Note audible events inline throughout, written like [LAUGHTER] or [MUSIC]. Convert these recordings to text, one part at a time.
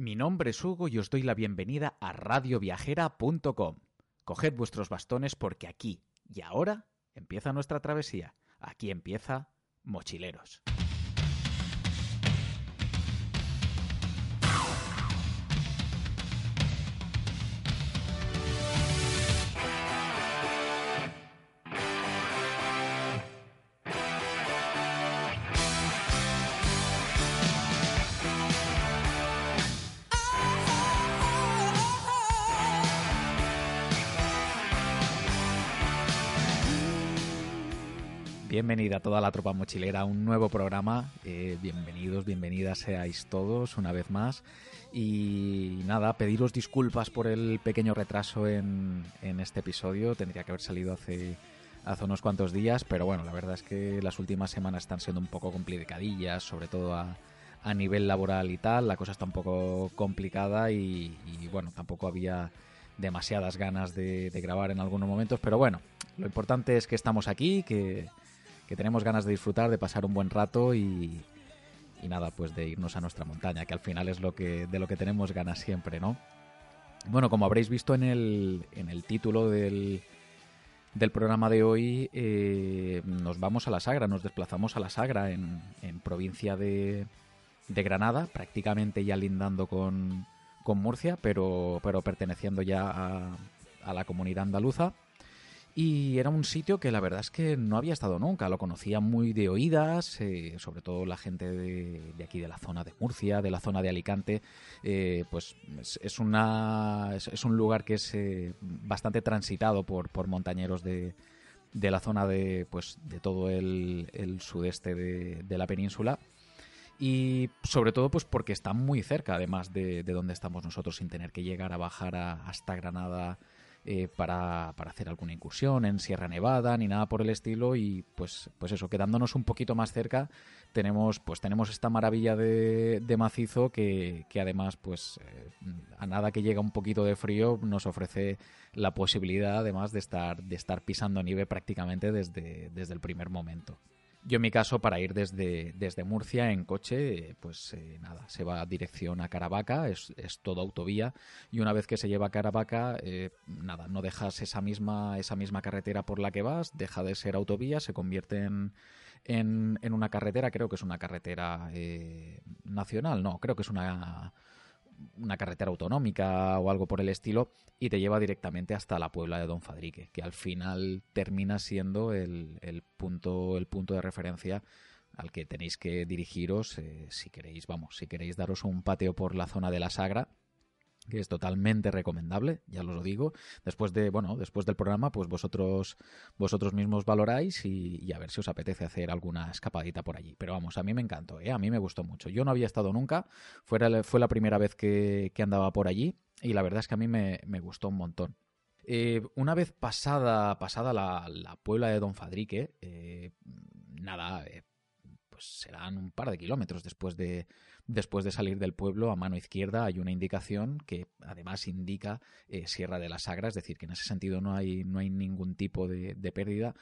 Mi nombre es Hugo y os doy la bienvenida a radioviajera.com. Coged vuestros bastones porque aquí y ahora empieza nuestra travesía. Aquí empieza Mochileros. Bienvenida a toda la tropa mochilera a un nuevo programa. Eh, bienvenidos, bienvenidas seáis todos una vez más. Y nada, pediros disculpas por el pequeño retraso en, este episodio. Tendría que haber salido hace, hace unos cuantos días, pero bueno, la verdad es que las últimas semanas están siendo un poco complicadillas, sobre todo a, nivel laboral y tal. La cosa está un poco complicada y, bueno, tampoco había demasiadas ganas de, de, grabar en algunos momentos, pero bueno, lo importante es que estamos aquí, que, que tenemos ganas de disfrutar, de pasar un buen rato y, nada, pues de irnos a nuestra montaña, que al final es lo que, de lo que tenemos ganas siempre, ¿no? Bueno, como habréis visto en el, en el título del, del programa de hoy, eh, nos vamos a la Sagra, nos desplazamos a la Sagra en, en provincia de, de, Granada, prácticamente ya lindando con, con Murcia, pero, pero perteneciendo ya a la comunidad andaluza. Y era un sitio que la verdad es que no había estado nunca, lo conocía muy de oídas, eh, sobre todo la gente de, aquí de la zona de Murcia, de la zona de Alicante, eh, pues es, una, es, un lugar que es eh, bastante transitado por, montañeros de, de, la zona de, pues, de todo el, sudeste de, la península. Y sobre todo pues porque está muy cerca además de, de donde estamos nosotros sin tener que llegar a bajar hasta Granada eh, para, para, hacer alguna incursión en Sierra Nevada ni nada por el estilo y pues, pues eso, quedándonos un poquito más cerca tenemos pues tenemos esta maravilla de, de macizo que, que, además pues eh, a nada que llega un poquito de frío nos ofrece la posibilidad además de estar, de estar pisando nieve prácticamente desde, desde el primer momento. Yo en mi caso, para ir desde, desde Murcia en coche, pues eh, nada, se va dirección a Caravaca, es, es todo autovía, y una vez que se lleva a Caravaca, eh, nada, no dejas esa misma, esa misma carretera por la que vas, deja de ser autovía, se convierte en, en, en una carretera, creo que es una carretera eh, nacional, no, creo que es una una carretera autonómica o algo por el estilo y te lleva directamente hasta la Puebla de Don Fadrique, que al final termina siendo el, el punto, el punto de referencia al que tenéis que dirigiros eh, si queréis, vamos, si queréis daros un pateo por la zona de la Sagra que es totalmente recomendable, ya os lo digo. Después de, bueno, después del programa, pues vosotros, vosotros mismos valoráis y, a ver si os apetece hacer alguna escapadita por allí. Pero vamos, a mí me encantó, ¿eh? a mí me gustó mucho. Yo no había estado nunca, fue la, fue la primera vez que, que, andaba por allí y la verdad es que a mí me, me gustó un montón. Eh, una vez pasada, pasada la, la Puebla de Don Fadrique, eh, nada, eh, pues serán un par de kilómetros después de, Después de salir del pueblo, a mano izquierda hay una indicación que además indica eh, Sierra de la Sagra, es decir, que en ese sentido no hay, no hay ningún tipo de, pérdida.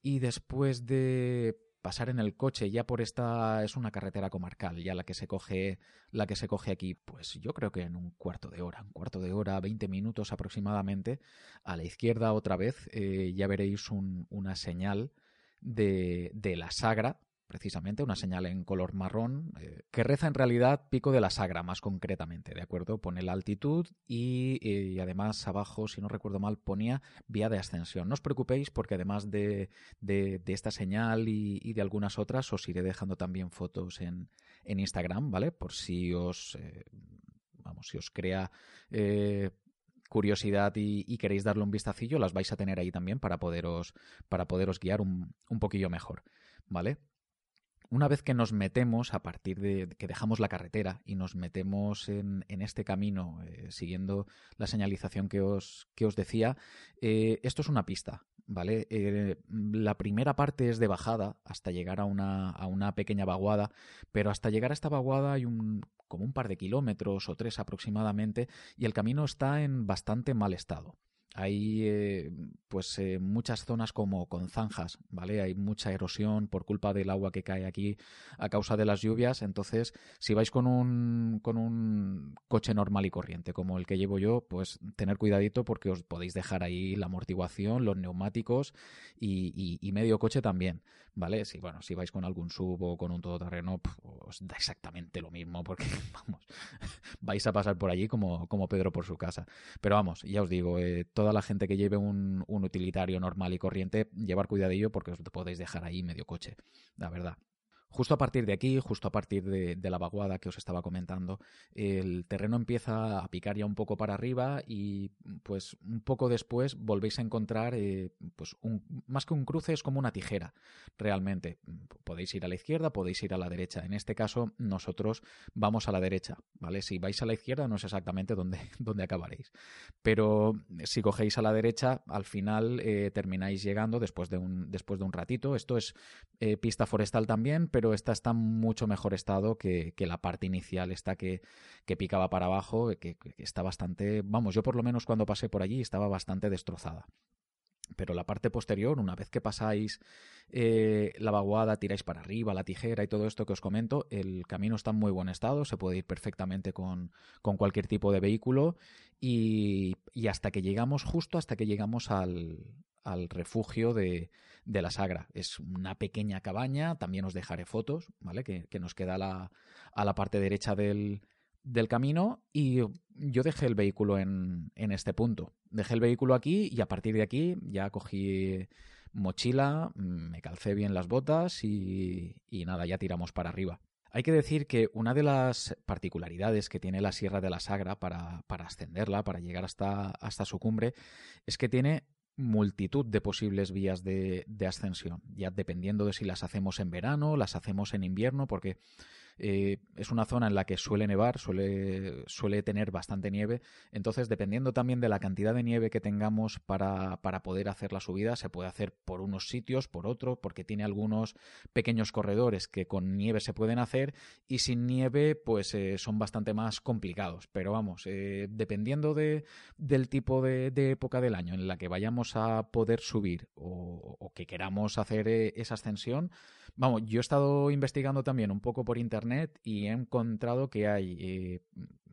Y después de pasar en el coche ya por esta es una carretera comarcal ya la que se coge la que se coge aquí pues yo creo que en un cuarto de hora un cuarto de hora 20 minutos aproximadamente a la izquierda otra vez eh, ya veréis un, una señal de, de la sagra precisamente, una señal en color marrón, eh, que reza en realidad Pico de la Sagra, más concretamente, ¿de acuerdo? Pone la altitud y, y, además abajo, si no recuerdo mal, ponía vía de ascensión. No os preocupéis porque además de, de, esta señal y, de algunas otras, os iré dejando también fotos en, en Instagram, ¿vale? Por si os, eh, vamos, si os crea... Eh, curiosidad y, y, queréis darle un vistacillo, las vais a tener ahí también para poderos, para poderos guiar un, un poquillo mejor, ¿vale? Una vez que nos metemos, a partir de que dejamos la carretera y nos metemos en, este camino, eh, siguiendo la señalización que os, que os decía, eh, esto es una pista, ¿vale? Eh, la primera parte es de bajada hasta llegar a una, a una pequeña vaguada, pero hasta llegar a esta vaguada hay un como un par de kilómetros o tres aproximadamente y el camino está en bastante mal estado. Hay eh, pues eh, muchas zonas como con zanjas, ¿vale? Hay mucha erosión por culpa del agua que cae aquí a causa de las lluvias. Entonces, si vais con un, con un coche normal y corriente como el que llevo yo, pues tener cuidadito porque os podéis dejar ahí la amortiguación, los neumáticos y, medio coche también, ¿vale? Si, bueno, si vais con algún sub o con un todoterreno, os da exactamente lo mismo porque, [LAUGHS] vamos, vais a pasar por allí como, como Pedro por su casa. Pero vamos, ya os digo, eh, toda la gente que lleve un, un utilitario normal y corriente, llevar cuidadillo porque os podéis dejar ahí medio coche, la verdad. Justo a partir de aquí, justo a partir de, la vaguada que os estaba comentando, el terreno empieza a picar ya un poco para arriba y pues un poco después volvéis a encontrar eh, pues más que un cruce es como una tijera realmente. Podéis ir a la izquierda, podéis ir a la derecha. En este caso nosotros vamos a la derecha, ¿vale? Si vais a la izquierda no sé exactamente dónde, [LAUGHS] dónde acabaréis. Pero si cogéis a la derecha, al final eh, termináis llegando después de, un, después de un ratito. Esto es eh, pista forestal también, pero pero esta está en mucho mejor estado que, la parte inicial, esta que, picaba para abajo, que, está bastante, vamos, yo por lo menos cuando pasé por allí estaba bastante destrozada. Pero la parte posterior, una vez que pasáis eh, la vaguada, tiráis para arriba, la tijera y todo esto que os comento, el camino está en muy buen estado, se puede ir perfectamente con, cualquier tipo de vehículo y, hasta que llegamos, justo hasta que llegamos al, al refugio de, de la Sagra. Es una pequeña cabaña, también os dejaré fotos, ¿vale? Que, nos queda a la, a la parte derecha del, del camino y yo dejé el vehículo en, en, este punto. Dejé el vehículo aquí y a partir de aquí ya cogí mochila, me calcé bien las botas y, y nada, ya tiramos para arriba. Hay que decir que una de las particularidades que tiene la Sierra de la Sagra para, para ascenderla, para llegar hasta, hasta su cumbre, es que tiene multitud de posibles vías de, de, ascensión, ya dependiendo de si las hacemos en verano, las hacemos en invierno, porque eh, es una zona en la que suele nevar, suele, tener bastante nieve. Entonces, dependiendo también de la cantidad de nieve que tengamos para, poder hacer la subida, se puede hacer por unos sitios, por otro, porque tiene algunos pequeños corredores que con nieve se pueden hacer y sin nieve, pues eh, son bastante más complicados. Pero vamos, eh, dependiendo de, del tipo de, época del año en la que vayamos a poder subir o que queramos hacer esa ascensión, vamos, yo he estado investigando también un poco por internet y he encontrado que hay eh,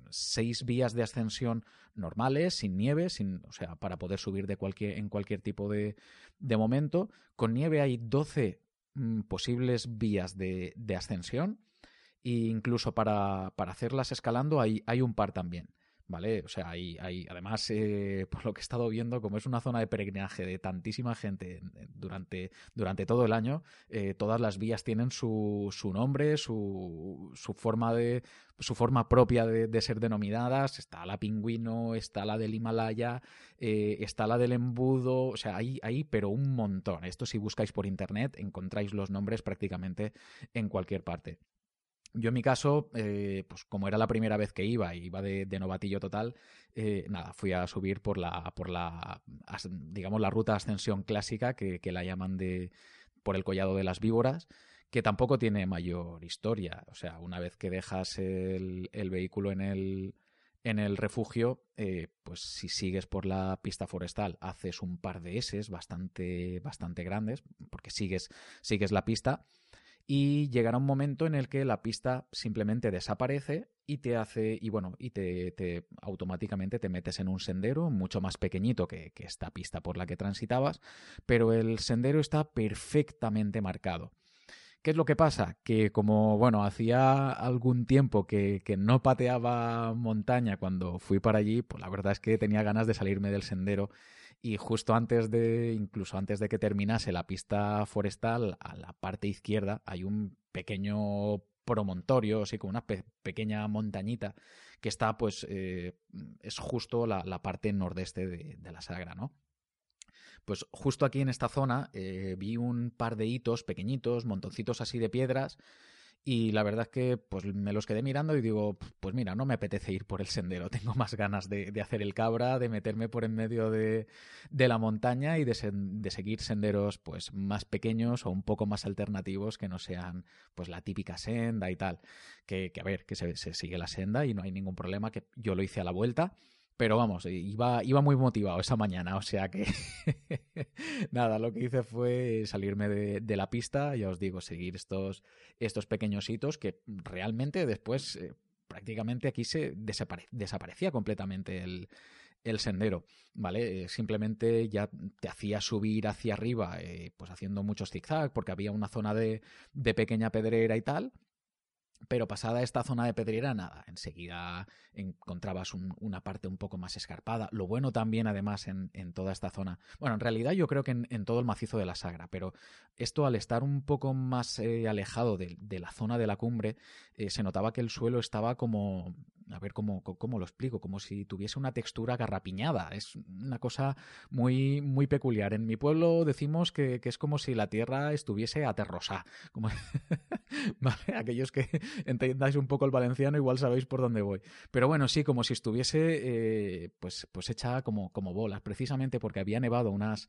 seis vías de ascensión normales, sin nieve, sin, o sea, para poder subir de cualquier, en cualquier tipo de, momento. Con nieve hay 12 mm, posibles vías de, ascensión e incluso para, para hacerlas escalando hay, hay un par también. ¿Vale? O sea, hay, hay además, eh, [LAUGHS] por lo que he estado viendo, como es una zona de peregrinaje de tantísima gente durante, durante todo el año, eh, todas las vías tienen su, su nombre, su, su forma de su forma propia de, ser denominadas. Está la pingüino, está la del Himalaya, eh, está la del embudo, o sea, hay, hay pero un montón. Esto si buscáis por internet encontráis los nombres prácticamente en cualquier parte. Yo en mi caso, eh, pues como era la primera vez que iba, iba de, novatillo total, eh, nada, fui a subir por la, por la, digamos, la ruta ascensión clásica que, la llaman de, por el collado de las víboras, que tampoco tiene mayor historia. O sea, una vez que dejas el, vehículo en el, en el refugio, eh, pues si sigues por la pista forestal, haces un par de S bastante, bastante grandes, porque sigues, sigues la pista y llegará un momento en el que la pista simplemente desaparece y te hace y bueno y te, automáticamente te metes en un sendero mucho más pequeñito que, esta pista por la que transitabas pero el sendero está perfectamente marcado ¿Qué es lo que pasa? Que como, bueno, hacía algún tiempo que, que, no pateaba montaña cuando fui para allí, pues la verdad es que tenía ganas de salirme del sendero y justo antes de, incluso antes de que terminase la pista forestal, a la parte izquierda hay un pequeño promontorio, así como una pequeña montañita que está, pues, eh, es justo la, parte nordeste de, la Sagra, ¿no? Pues justo aquí en esta zona eh, vi un par de hitos pequeñitos, montoncitos así de piedras, y la verdad es que pues me los quedé mirando y digo, pues mira, no me apetece ir por el sendero, [LAUGHS] tengo más ganas de, hacer el cabra, de meterme por en medio de, la montaña y de, seguir senderos pues más pequeños o un poco más alternativos que no sean pues la típica senda y tal. Que, a ver, que se, se sigue la senda y no hay ningún problema, que yo lo hice a la vuelta pero vamos, iba, iba muy motivado esa mañana, o sea que [LAUGHS] nada, lo que hice fue salirme de, la pista, ya os digo, seguir estos, estos pequeños hitos que realmente después eh, prácticamente aquí se desaparecía completamente el, sendero, ¿vale? Eh, simplemente ya te hacía subir hacia arriba, eh, pues haciendo muchos zigzag, porque había una zona de pequeña pedrera y tal, pero pasada esta zona de pedrera, nada, enseguida encontrabas una parte un poco más escarpada. Lo bueno también, además, en, toda esta zona. Bueno, en realidad yo creo que en, todo el macizo de la Sagra, pero esto al estar un poco más eh, alejado de, la zona de la cumbre, eh, se notaba que el suelo estaba como a ver cómo, cómo, lo explico, como si tuviese una textura garrapiñada. Es una cosa muy, muy peculiar. En mi pueblo decimos que, es como si la tierra estuviese aterrosa. Como... [LAUGHS] Aquellos que entendáis un poco el valenciano igual sabéis por dónde voy. Pero bueno, sí, como si estuviese eh, pues, pues hecha como, como bolas, precisamente porque había nevado unas,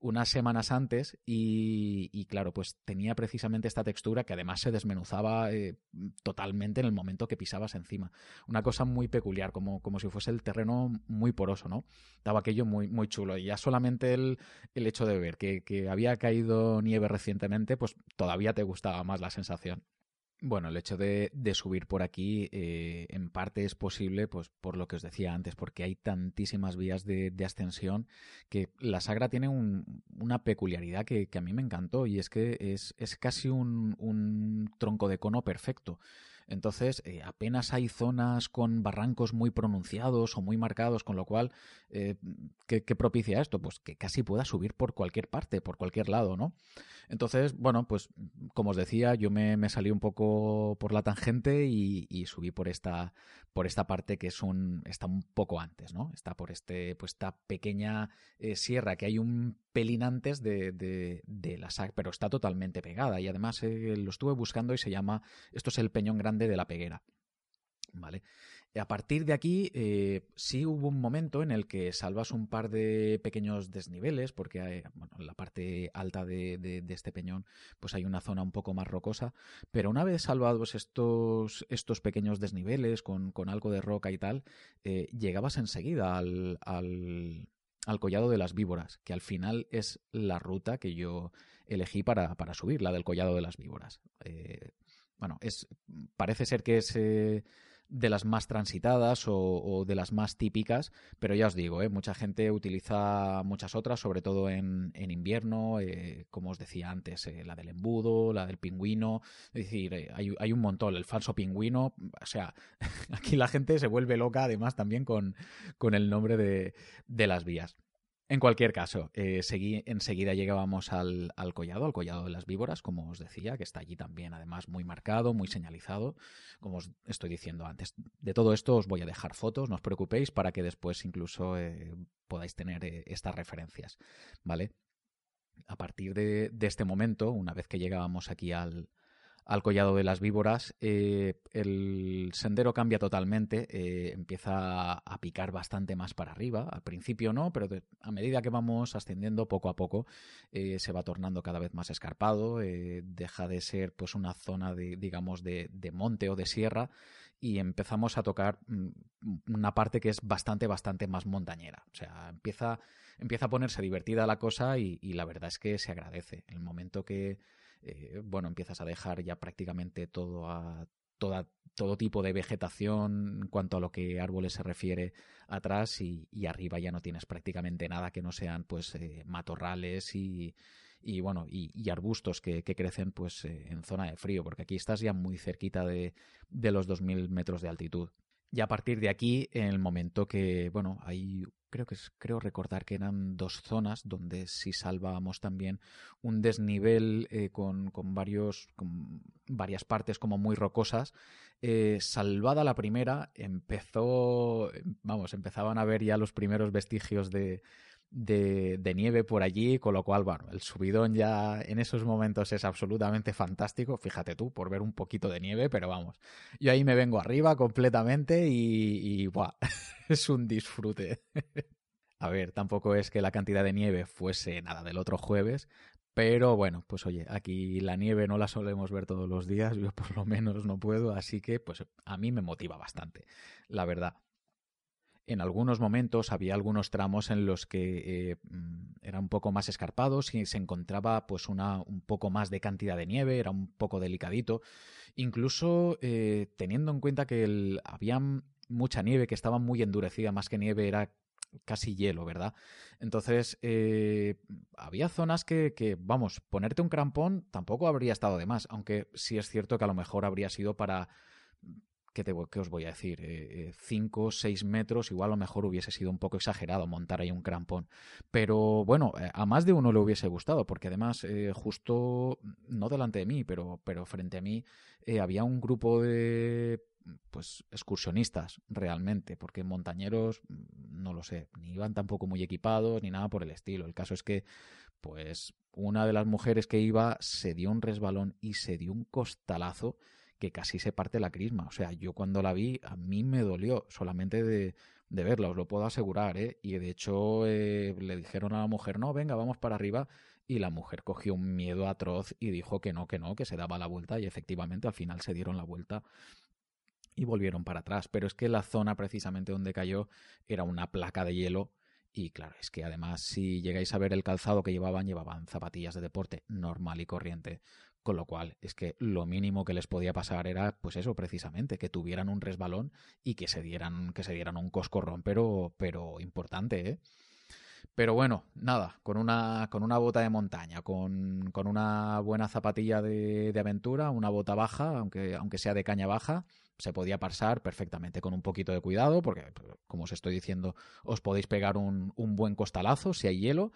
unas semanas antes y, claro, pues tenía precisamente esta textura que además se desmenuzaba eh, totalmente en el momento que pisabas encima. Una cosa muy peculiar, como, como si fuese el terreno muy poroso, ¿no? Estaba aquello muy, muy chulo. Y ya solamente el, el hecho de ver que, que había caído nieve recientemente, pues todavía te gustaba más la sensación. Bueno, el hecho de, subir por aquí eh, en parte es posible, pues por lo que os decía antes, porque hay tantísimas vías de, ascensión que la Sagra tiene una peculiaridad que, a mí me encantó y es que es, es casi un, un tronco de cono perfecto. Entonces, eh, apenas hay zonas con barrancos muy pronunciados o muy marcados, con lo cual, eh, ¿qué, propicia esto? Pues que casi pueda subir por cualquier parte, por cualquier lado, ¿no? Entonces, bueno, pues como os decía, yo me, salí un poco por la tangente y, subí por esta, por esta parte que es un, está un poco antes, ¿no? Está por este, pues esta pequeña eh, sierra que hay un pelín antes de, la SAC, pero está totalmente pegada y además lo estuve buscando y se llama, esto es el Peñón Grande de la Peguera. ¿Vale? A partir de aquí, eh, sí hubo un momento en el que salvas un par de pequeños desniveles, porque bueno, en la parte alta de, este peñón, pues hay una zona un poco más rocosa. Pero una vez salvados estos, estos pequeños desniveles con, algo de roca y tal, eh, llegabas enseguida al, collado de las víboras, que al final es la ruta que yo elegí para, para subir, la del collado de las víboras. Eh, bueno, es, parece ser que es de las más transitadas o, de las más típicas, pero ya os digo, eh, mucha gente utiliza muchas otras, sobre todo en, invierno, eh, como os decía antes, la del embudo, la del pingüino, es decir, hay, hay, un montón, el falso pingüino, o sea, [LAUGHS] aquí la gente se vuelve loca además también con, con el nombre de, de las vías. En cualquier caso, eh, seguí, enseguida llegábamos al, collado, al collado de las víboras, como os decía, que está allí también, además, muy marcado, muy señalizado, como os estoy diciendo antes. De todo esto os voy a dejar fotos, no os preocupéis, para que después incluso eh, podáis tener eh, estas referencias, ¿vale? A partir de, este momento, una vez que llegábamos aquí al, al collado de las víboras, eh, el sendero cambia totalmente, eh, empieza a picar bastante más para arriba, al principio no, pero a medida que vamos ascendiendo poco a poco eh, se va tornando cada vez más escarpado, deja de ser pues una zona de, digamos, de, monte o de sierra y empezamos a tocar mm, una parte que es bastante, bastante más montañera. O sea, empieza, empieza a ponerse divertida la cosa y, y la verdad es que se agradece. El momento que eh, bueno, empiezas a dejar ya prácticamente todo a toda, todo tipo de vegetación en cuanto a lo que árboles se refiere atrás y, arriba ya no tienes prácticamente nada que no sean pues eh, matorrales y, y bueno y, arbustos que, crecen pues eh, en zona de frío porque aquí estás ya muy cerquita de, de los 2000 metros de altitud y a partir de aquí, en el momento que, bueno, hay, creo que creo recordar que eran dos zonas donde sí salvábamos también un desnivel eh, con, con, varios, con varias partes como muy rocosas. Eh, salvada la primera, empezó, vamos, empezaban a ver ya los primeros vestigios de, de, nieve por allí, con lo cual, bueno, el subidón ya en esos momentos es absolutamente fantástico, fíjate tú, por ver un poquito de nieve, pero vamos, yo ahí me vengo arriba completamente y, y buah, [LAUGHS] es un disfrute. [LAUGHS] A ver, tampoco es que la cantidad de nieve fuese nada del otro jueves, pero bueno, pues oye, aquí la nieve no la solemos ver todos los días, yo por lo menos no puedo, así que pues a mí me motiva bastante, la verdad. En algunos momentos había algunos tramos en los que eh, mm, era un poco más escarpados y se encontraba pues una un poco más de cantidad de nieve, era un poco delicadito. Incluso eh, teniendo en cuenta que había mucha nieve que estaba muy endurecida, más que nieve era casi hielo, ¿verdad? Entonces, eh, había zonas que, que, vamos, ponerte un crampón tampoco habría estado de más, aunque sí es cierto que a lo mejor habría sido para ¿qué, os voy a decir? 5 o 6 metros, igual a lo mejor hubiese sido un poco exagerado montar ahí un crampón. Pero bueno, eh, a más de uno le hubiese gustado, porque además, eh, justo, no delante de mí, pero, pero frente a mí, eh, había un grupo de pues excursionistas realmente, porque montañeros, no lo sé, ni iban tampoco muy equipados ni nada por el estilo. El caso es que, pues, una de las mujeres que iba se dio un resbalón y se dio un costalazo que casi se parte la crisma. O sea, yo cuando la vi, a mí me dolió solamente de, verla, os lo puedo asegurar, ¿eh? Y de hecho eh, le dijeron a la mujer, no, venga, vamos para arriba. Y la mujer cogió un miedo atroz y dijo que no, que no, que se daba la vuelta. Y efectivamente al final se dieron la vuelta y volvieron para atrás. Pero es que la zona precisamente donde cayó era una placa de hielo. Y claro, es que además si llegáis a ver el calzado que llevaban, llevaban zapatillas de deporte normal y corriente. Con lo cual, es que lo mínimo que les podía pasar era, pues eso, precisamente, que tuvieran un resbalón y que se dieran, que se dieran un coscorrón, pero, pero importante, ¿eh? Pero bueno, nada, con una, con una bota de montaña, con, con una buena zapatilla de, de, aventura, una bota baja, aunque, aunque sea de caña baja, se podía pasar perfectamente con un poquito de cuidado, porque, como os estoy diciendo, os podéis pegar un, un buen costalazo si hay hielo,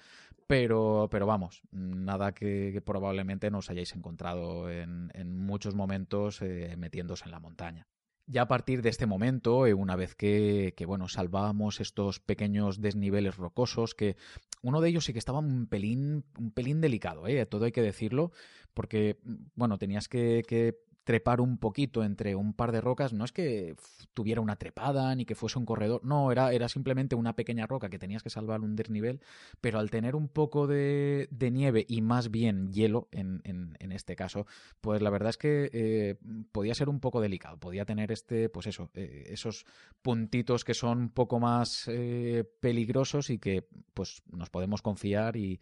pero, pero vamos, nada que, probablemente no os hayáis encontrado en, en muchos momentos eh, metiéndose en la montaña. Ya a partir de este momento, eh, una vez que, que, bueno, salvábamos estos pequeños desniveles rocosos, que uno de ellos sí que estaba un pelín, un pelín delicado, ¿eh? todo hay que decirlo, porque, bueno, tenías que, que trepar un poquito entre un par de rocas, no es que tuviera una trepada ni que fuese un corredor, no, era, era simplemente una pequeña roca que tenías que salvar un desnivel, pero al tener un poco de, nieve y más bien hielo en, en, en, este caso, pues la verdad es que eh, podía ser un poco delicado, podía tener este, pues eso, eh, esos puntitos que son un poco más eh, peligrosos y que pues nos podemos confiar y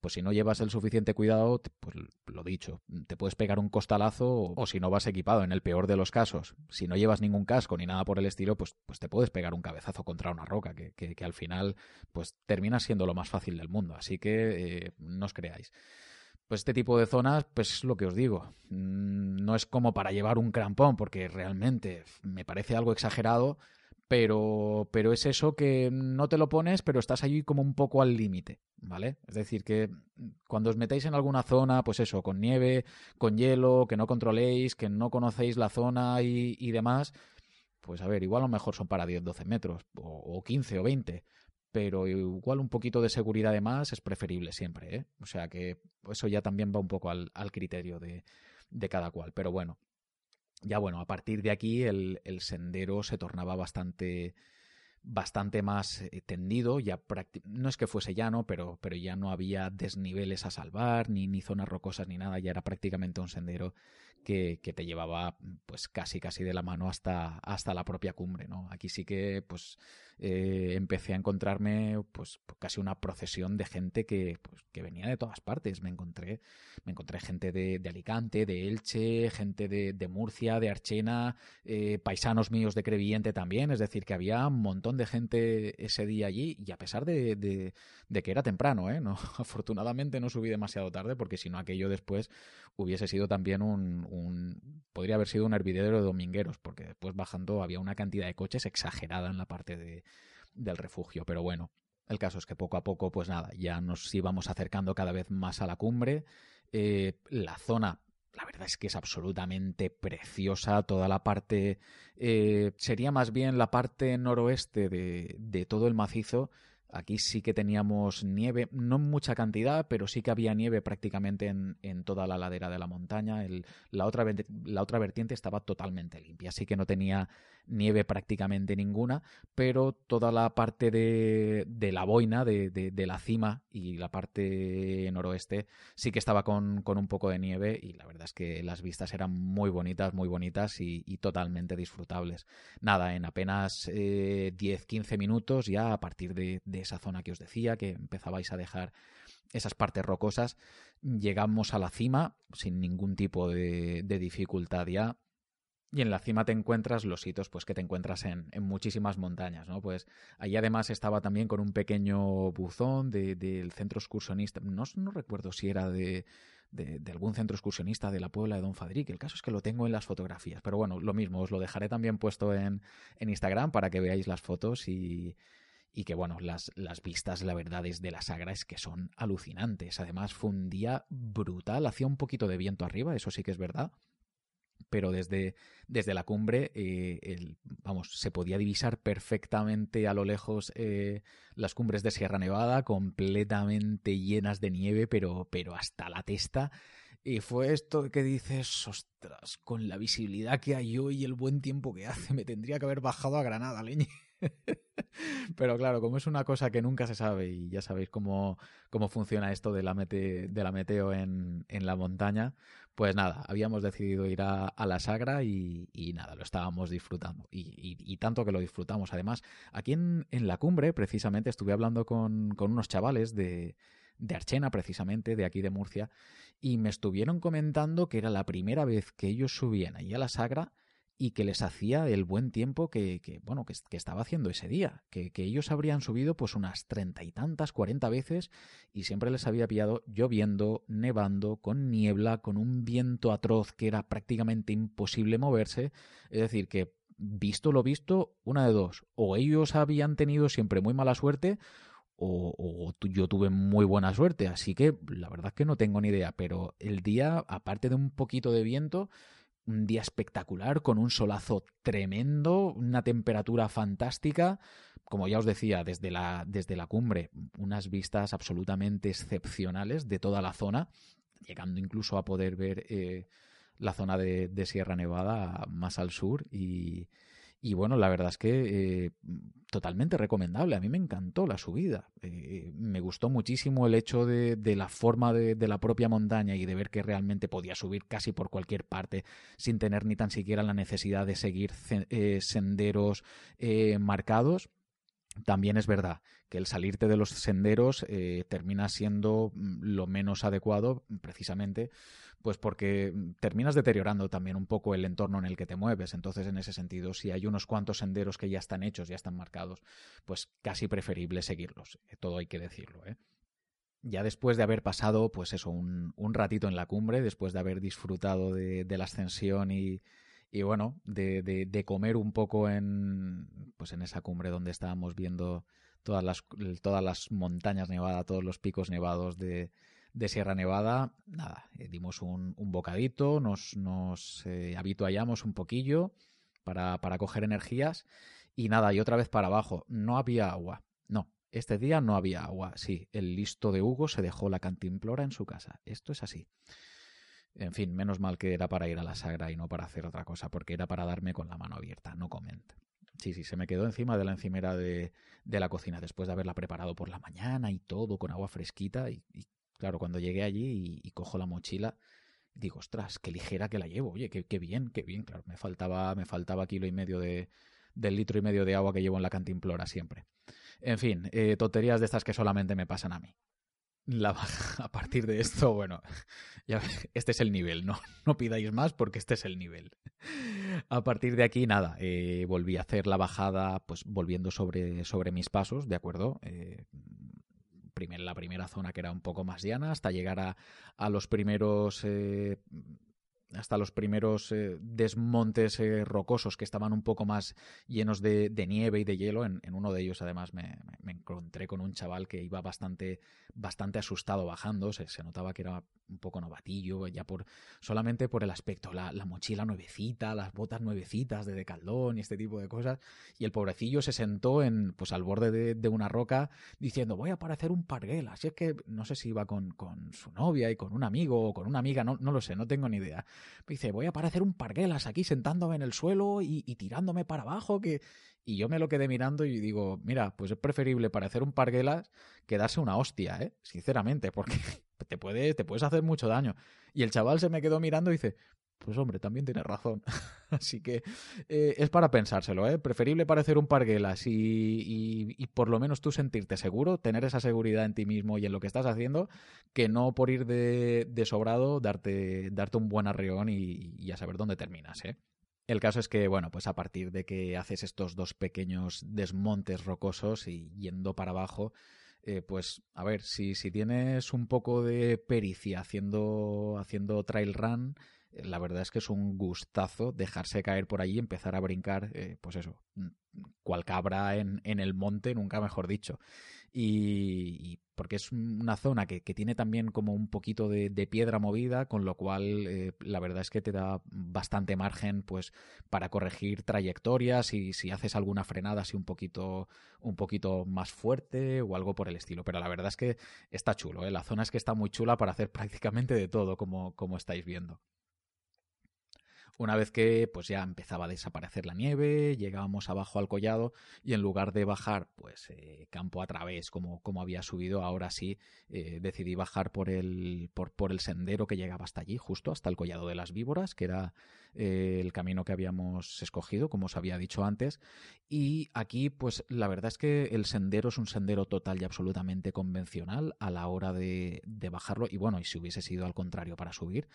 pues si no llevas el suficiente cuidado, pues lo dicho, te puedes pegar un costalazo o, si no vas equipado, en el peor de los casos, si no llevas ningún casco ni nada por el estilo, pues, pues te puedes pegar un cabezazo contra una roca, que, que, al final pues termina siendo lo más fácil del mundo. Así que eh, no os creáis. Pues este tipo de zonas, pues es lo que os digo. Mm, no es como para llevar un crampón, porque realmente me parece algo exagerado, pero, pero es eso que no te lo pones, pero estás allí como un poco al límite, ¿vale? Es decir, que cuando os metéis en alguna zona, pues eso, con nieve, con hielo, que no controléis, que no conocéis la zona y, y demás, pues a ver, igual a lo mejor son para 10, 12 metros, o, o 15 o 20, pero igual un poquito de seguridad de más es preferible siempre, ¿eh? O sea que eso ya también va un poco al, al criterio de, de cada cual, pero bueno ya bueno, a partir de aquí el, sendero se tornaba bastante bastante más eh, tendido, ya no es que fuese llano, pero, pero ya no había desniveles a salvar, ni, ni zonas rocosas, ni nada, ya era prácticamente un sendero que, te llevaba pues casi casi de la mano hasta, hasta la propia cumbre, ¿no? Aquí sí que pues eh, empecé a encontrarme pues casi una procesión de gente que, pues, que venía de todas partes. Me encontré, me encontré gente de, Alicante, de Elche, gente de, Murcia, de Archena, eh, paisanos míos de Crevillente también. Es decir, que había un montón de gente ese día allí y a pesar de, de, que era temprano, ¿eh? No, [LAUGHS] afortunadamente no subí demasiado tarde porque si no aquello después hubiese sido también un podría haber sido un hervidero de domingueros porque después bajando había una cantidad de coches exagerada en la parte de, del refugio. Pero bueno, el caso es que poco a poco, pues nada, ya nos íbamos acercando cada vez más a la cumbre. Eh, la zona, la verdad es que es absolutamente preciosa. Toda la parte, eh, sería más bien la parte noroeste de, de todo el macizo. Aquí sí que teníamos nieve, no mucha cantidad, pero sí que había nieve prácticamente en, en toda la ladera de la montaña. La, otra, la otra vertiente estaba totalmente limpia, así que no tenía nieve prácticamente ninguna, pero toda la parte de, de la boina, de, de, la cima y la parte noroeste sí que estaba con, con, un poco de nieve y la verdad es que las vistas eran muy bonitas, muy bonitas y, totalmente disfrutables. Nada, en apenas eh, 10-15 minutos ya a partir de esa zona que os decía, que empezabais a dejar esas partes rocosas, llegamos a la cima sin ningún tipo de, dificultad ya. Y en la cima te encuentras los hitos pues, que te encuentras en, muchísimas montañas, ¿no? Pues allí además estaba también con un pequeño buzón del centro excursionista. No, no recuerdo si era de, de, algún centro excursionista de la Puebla de Don Fadrique. El caso es que lo tengo en las fotografías. Pero bueno, lo mismo, os lo dejaré también puesto en, en Instagram para que veáis las fotos y, y que bueno, las, las vistas, la verdad, de la Sagra es que son alucinantes. Además, fue un día brutal, hacía un poquito de viento arriba, eso sí que es verdad, pero desde, desde la cumbre, eh, vamos, se podía divisar perfectamente a lo lejos eh, las cumbres de Sierra Nevada, completamente llenas de nieve, pero, pero hasta la testa. Y fue esto que dices, ostras, con la visibilidad que hay hoy y el buen tiempo que hace, me tendría que haber bajado a Granada, leñe. [LAUGHS] Pero claro, como es una cosa que nunca se sabe y ya sabéis cómo, cómo funciona esto de la, mete, de la meteo en, en, la montaña, pues nada, habíamos decidido ir a, la Sagra y, nada, lo estábamos disfrutando. Y, tanto que lo disfrutamos. Además, aquí en, en la cumbre, precisamente, estuve hablando con, con unos chavales de, de Archena, precisamente, de aquí de Murcia, y me estuvieron comentando que era la primera vez que ellos subían allí a la Sagra y que les hacía el buen tiempo que, bueno, que, estaba haciendo ese día, que, que, ellos habrían subido pues unas treinta y tantas, cuarenta veces y siempre les había pillado lloviendo, nevando, con niebla, con un viento atroz que era prácticamente imposible moverse, es decir, que visto lo visto, una de dos, o ellos habían tenido siempre muy mala suerte, o, o, yo tuve muy buena suerte, así que la verdad es que no tengo ni idea, pero el día, aparte de un poquito de viento, un día espectacular, con un solazo tremendo, una temperatura fantástica. Como ya os decía, desde la, desde la cumbre, unas vistas absolutamente excepcionales de toda la zona, llegando incluso a poder ver eh, la zona de, de Sierra Nevada más al sur y, y bueno, la verdad es que eh, totalmente recomendable. A mí me encantó la subida. Eh, me gustó muchísimo el hecho de, de la forma de, de, la propia montaña y de ver que realmente podía subir casi por cualquier parte sin tener ni tan siquiera la necesidad de seguir eh, senderos marcados. También es verdad que el salirte de los senderos termina siendo mm, lo menos adecuado precisamente pues porque terminas deteriorando también un poco el entorno en el que te mueves. Entonces, en ese sentido, si hay unos cuantos senderos que ya están hechos, ya están marcados, pues casi preferible seguirlos. Eh, todo hay que decirlo, ¿eh? Ya después de haber pasado, pues eso, un, un ratito en la cumbre, después de haber disfrutado de, de la ascensión y, y bueno, de, de, de, comer un poco en, pues en esa cumbre donde estábamos viendo todas las, todas las montañas nevadas, todos los picos nevados de, de Sierra Nevada, nada, eh, dimos un, un, bocadito, nos, nos eh, habituallamos un poquillo para, para coger energías y nada, y otra vez para abajo. No había agua, no, este día no había agua. Sí, el listo de Hugo se dejó la cantimplora en su casa. Esto es así. En fin, menos mal que era para ir a la sagra y no para hacer otra cosa, porque era para darme con la mano abierta, no comenta. Sí, sí, se me quedó encima de la encimera de, de, la cocina después de haberla preparado por la mañana y todo con agua fresquita y Claro, cuando llegué allí y, cojo la mochila, digo, ostras, qué ligera que la llevo, oye, qué, bien, qué bien, claro, me faltaba, me faltaba kilo y medio de, del litro y medio de agua que llevo en la cantimplora siempre. En fin, eh, tonterías de estas que solamente me pasan a mí. La, [LAUGHS] a partir de esto, bueno, ya, este es el nivel, ¿no? No pidáis más porque este es el nivel. A partir de aquí, nada, eh, volví a hacer la bajada, pues volviendo sobre, sobre mis pasos, ¿de acuerdo? Eh, primer, la primera zona que era un poco más llana, hasta llegar a, a los primeros eh, hasta los primeros eh, desmontes eh, rocosos que estaban un poco más llenos de, nieve y de hielo. En, uno de ellos, además, me, encontré con un chaval que iba bastante, bastante asustado bajando, se, notaba que era un poco novatillo, ya por solamente por el aspecto, la, la, mochila nuevecita, las botas nuevecitas de decaldón y este tipo de cosas, y el pobrecillo se sentó en, pues al borde de, una roca diciendo voy a parecer un parguela, así es que no sé si iba con, con su novia y con un amigo o con una amiga, no, no lo sé, no tengo ni idea. Dice, voy a parecer un parguelas aquí sentándome en el suelo y, tirándome para abajo, que... Y yo me lo quedé mirando y digo, mira, pues es preferible parecer un parguelas que darse una hostia, ¿eh? Sinceramente, porque [LAUGHS] te, puede, te puedes hacer mucho daño. Y el chaval se me quedó mirando y dice, pues hombre, también tienes razón. [LAUGHS] Así que eh, es para pensárselo, ¿eh? Preferible parecer un parguelas y, y, y, por lo menos tú sentirte seguro, tener esa seguridad en ti mismo y en lo que estás haciendo, que no por ir de, sobrado darte, darte un buen arreón y, y a saber dónde terminas, ¿eh? El caso es que, bueno, pues a partir de que haces estos dos pequeños desmontes rocosos y yendo para abajo, eh, pues a ver, si, si tienes un poco de pericia haciendo, haciendo trail run, la verdad es que es un gustazo dejarse caer por allí y empezar a brincar, eh, pues eso, cual cabra en, el monte, nunca mejor dicho. Y, porque es una zona que, tiene también como un poquito de, de piedra movida, con lo cual eh, la verdad es que te da bastante margen pues para corregir trayectorias y si haces alguna frenada así un poquito, un poquito más fuerte o algo por el estilo. Pero la verdad es que está chulo, ¿eh? la zona es que está muy chula para hacer [LAUGHS] prácticamente de todo, como, como estáis viendo. Una vez que pues ya empezaba a desaparecer la nieve, llegábamos abajo al collado y en lugar de bajar pues eh, campo a través como, como había subido, ahora sí eh, decidí bajar por el, por, por el sendero que llegaba hasta allí, justo hasta el collado de las víboras, que era eh, el camino que habíamos escogido, como os había dicho antes. Y aquí pues la verdad es que el sendero es un sendero total y absolutamente convencional a la hora de, bajarlo. Y bueno, y si hubiese sido al contrario para subir,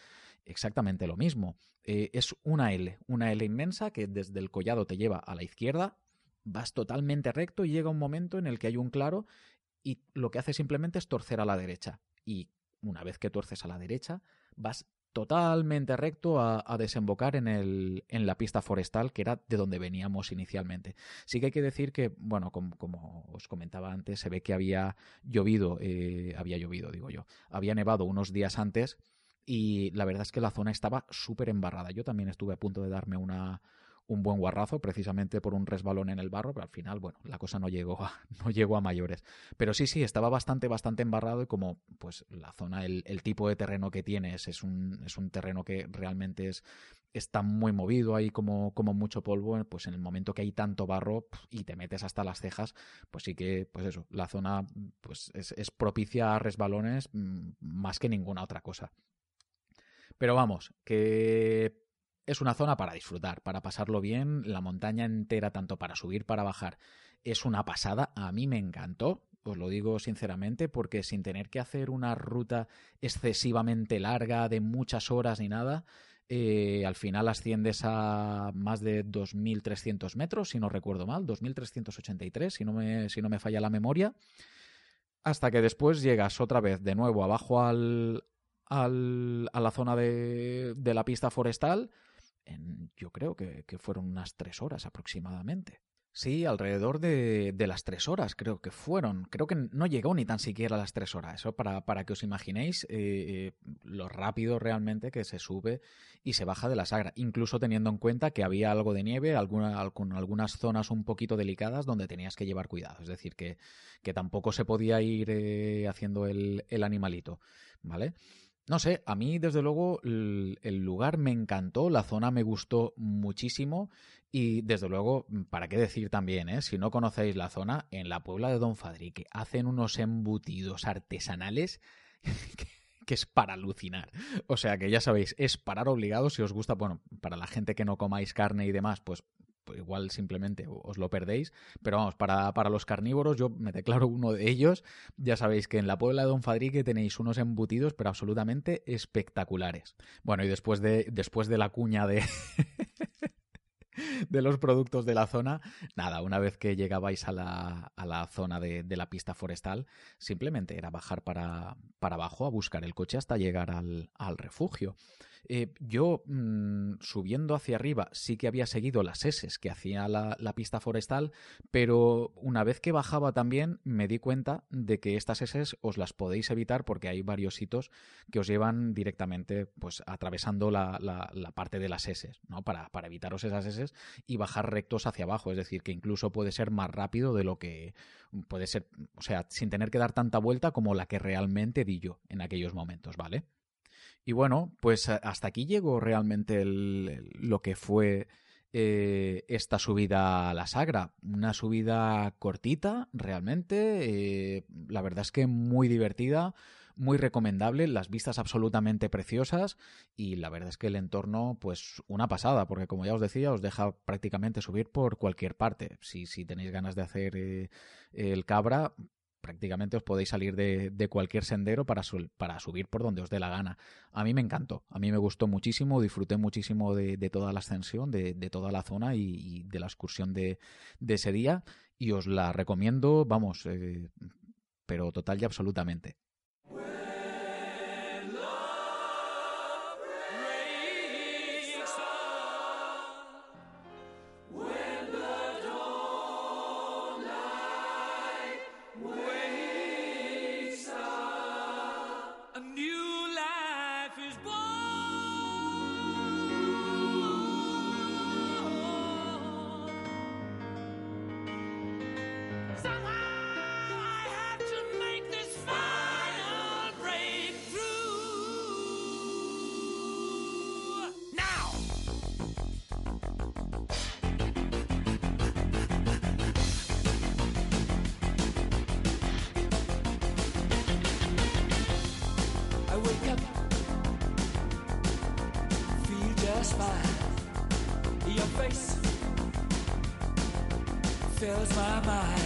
exactamente lo mismo. Eh, es una L, una L inmensa que desde el collado te lleva a la izquierda, vas totalmente recto y llega un momento en el que hay un claro y lo que hace simplemente es torcer a la derecha. Y una vez que tuerces a la derecha, vas totalmente recto a, desembocar en, el, en, la pista forestal que era de donde veníamos inicialmente. Sí que hay que decir que, bueno, como os comentaba antes, se ve que había llovido, eh, había llovido, digo yo, había nevado unos días antes y la verdad es que la zona estaba súper embarrada. Yo también estuve a punto de darme una, un buen guarrazo precisamente por un resbalón en el barro, pero al final, bueno, la cosa no llegó a, [LAUGHS] no llegó a mayores. Pero sí, sí, estaba bastante, bastante embarrado y como pues la zona, el, tipo de terreno que tienes es un, es un terreno que realmente es, está muy movido, hay como, como mucho polvo, pues en el momento que hay tanto barro y te metes hasta las cejas, pues sí que, pues eso, la zona pues es, es propicia a resbalones mm, más que ninguna otra cosa. Pero vamos, que es una zona para disfrutar, para pasarlo bien, la montaña entera, tanto para subir, para bajar, es una pasada, a mí me encantó, os lo digo sinceramente, porque sin tener que hacer una ruta excesivamente larga, de muchas horas ni nada, eh, al final asciendes a más de 2.300 metros, si no recuerdo mal, 2.383, si, no me, si no me falla la memoria, hasta que después llegas otra vez de nuevo abajo al, al, a la zona de, de, la pista forestal, en, yo creo que, fueron unas tres horas aproximadamente. Sí, alrededor de, de, las tres horas creo que fueron. Creo que no llegó ni tan siquiera a las tres horas. Eso para, para que os imaginéis eh, lo rápido realmente que se sube y se baja de la sagra. Incluso teniendo en cuenta que había algo de nieve, alguna, algunas zonas un poquito delicadas donde tenías que llevar cuidado. Es decir, que, que tampoco se podía ir eh, haciendo el, el animalito. ¿Vale? No sé, a mí desde luego el, lugar me encantó, la zona me gustó muchísimo y desde luego, para qué decir también, ¿eh? si no conocéis la zona, en la Puebla de Don Fadrique hacen unos embutidos artesanales [LAUGHS] que, que es para alucinar. O sea que ya sabéis, es parar obligado si os gusta, bueno, para la gente que no comáis carne y demás, pues igual simplemente os lo perdéis. Pero vamos, para, para, los carnívoros, yo me declaro uno de ellos. Ya sabéis que en la Puebla de Don Fadrique tenéis unos embutidos, pero absolutamente espectaculares. Bueno, y después de, después de la cuña de. [LAUGHS] de los productos de la zona. Nada, una vez que llegabais a la, a la zona de, de, la pista forestal, simplemente era bajar para, para abajo a buscar el coche hasta llegar al, al refugio. Eh, yo, mm, subiendo hacia arriba, sí que había seguido las S que hacía la, pista forestal, pero una vez que bajaba también me di cuenta de que estas S os las podéis evitar porque hay varios hitos que os llevan directamente pues atravesando la, parte de las S, ¿no? Para, para evitaros esas S y bajar rectos hacia abajo. Es decir, que incluso puede ser más rápido de lo que puede ser, o sea, sin tener que dar tanta vuelta como la que realmente di yo en aquellos momentos, ¿vale? Y bueno, pues hasta aquí llegó realmente lo que fue eh, esta subida a la Sagra. Una subida cortita, realmente. Eh, la verdad es que muy divertida, muy recomendable. Las vistas absolutamente preciosas. Y la verdad es que el entorno, pues una pasada, porque como ya os decía, os deja prácticamente subir por cualquier parte. Si, si tenéis ganas de hacer eh, el cabra, prácticamente os podéis salir de, cualquier sendero para, para, subir por donde os dé la gana. A mí me encantó, a mí me gustó muchísimo, disfruté muchísimo de, toda la ascensión, de, toda la zona y, de la excursión de, ese día y os la recomiendo, vamos, eh, pero total y absolutamente. blows my mind.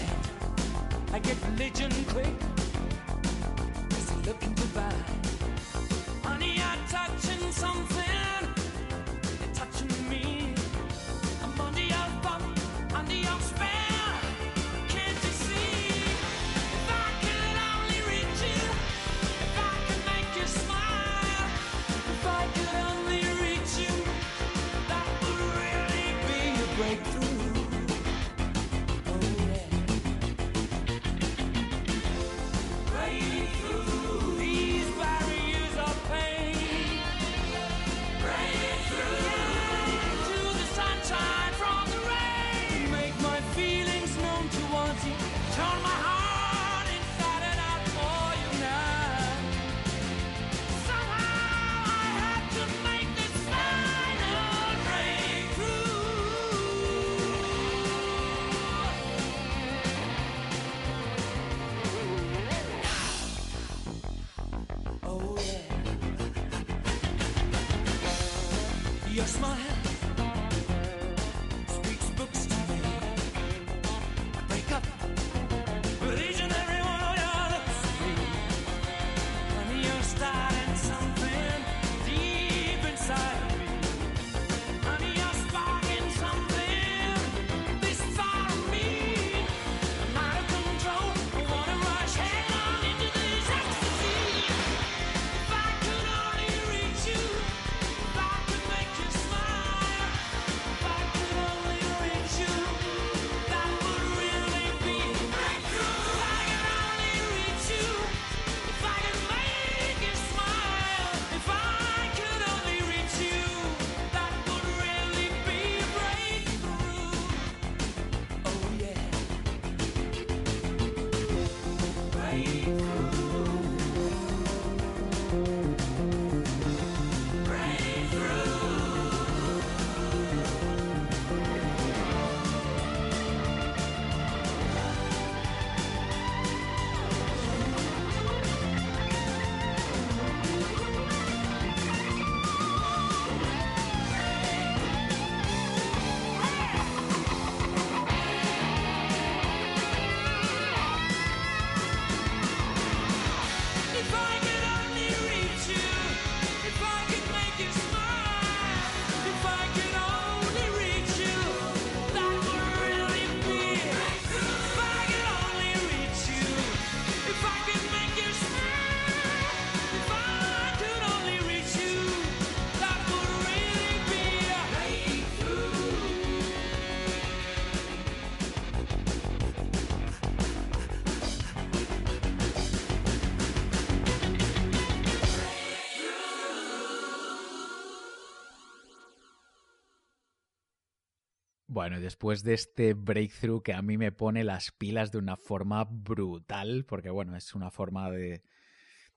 Bueno, después de este breakthrough que a mí me pone las pilas de una forma brutal, porque bueno, es una forma de,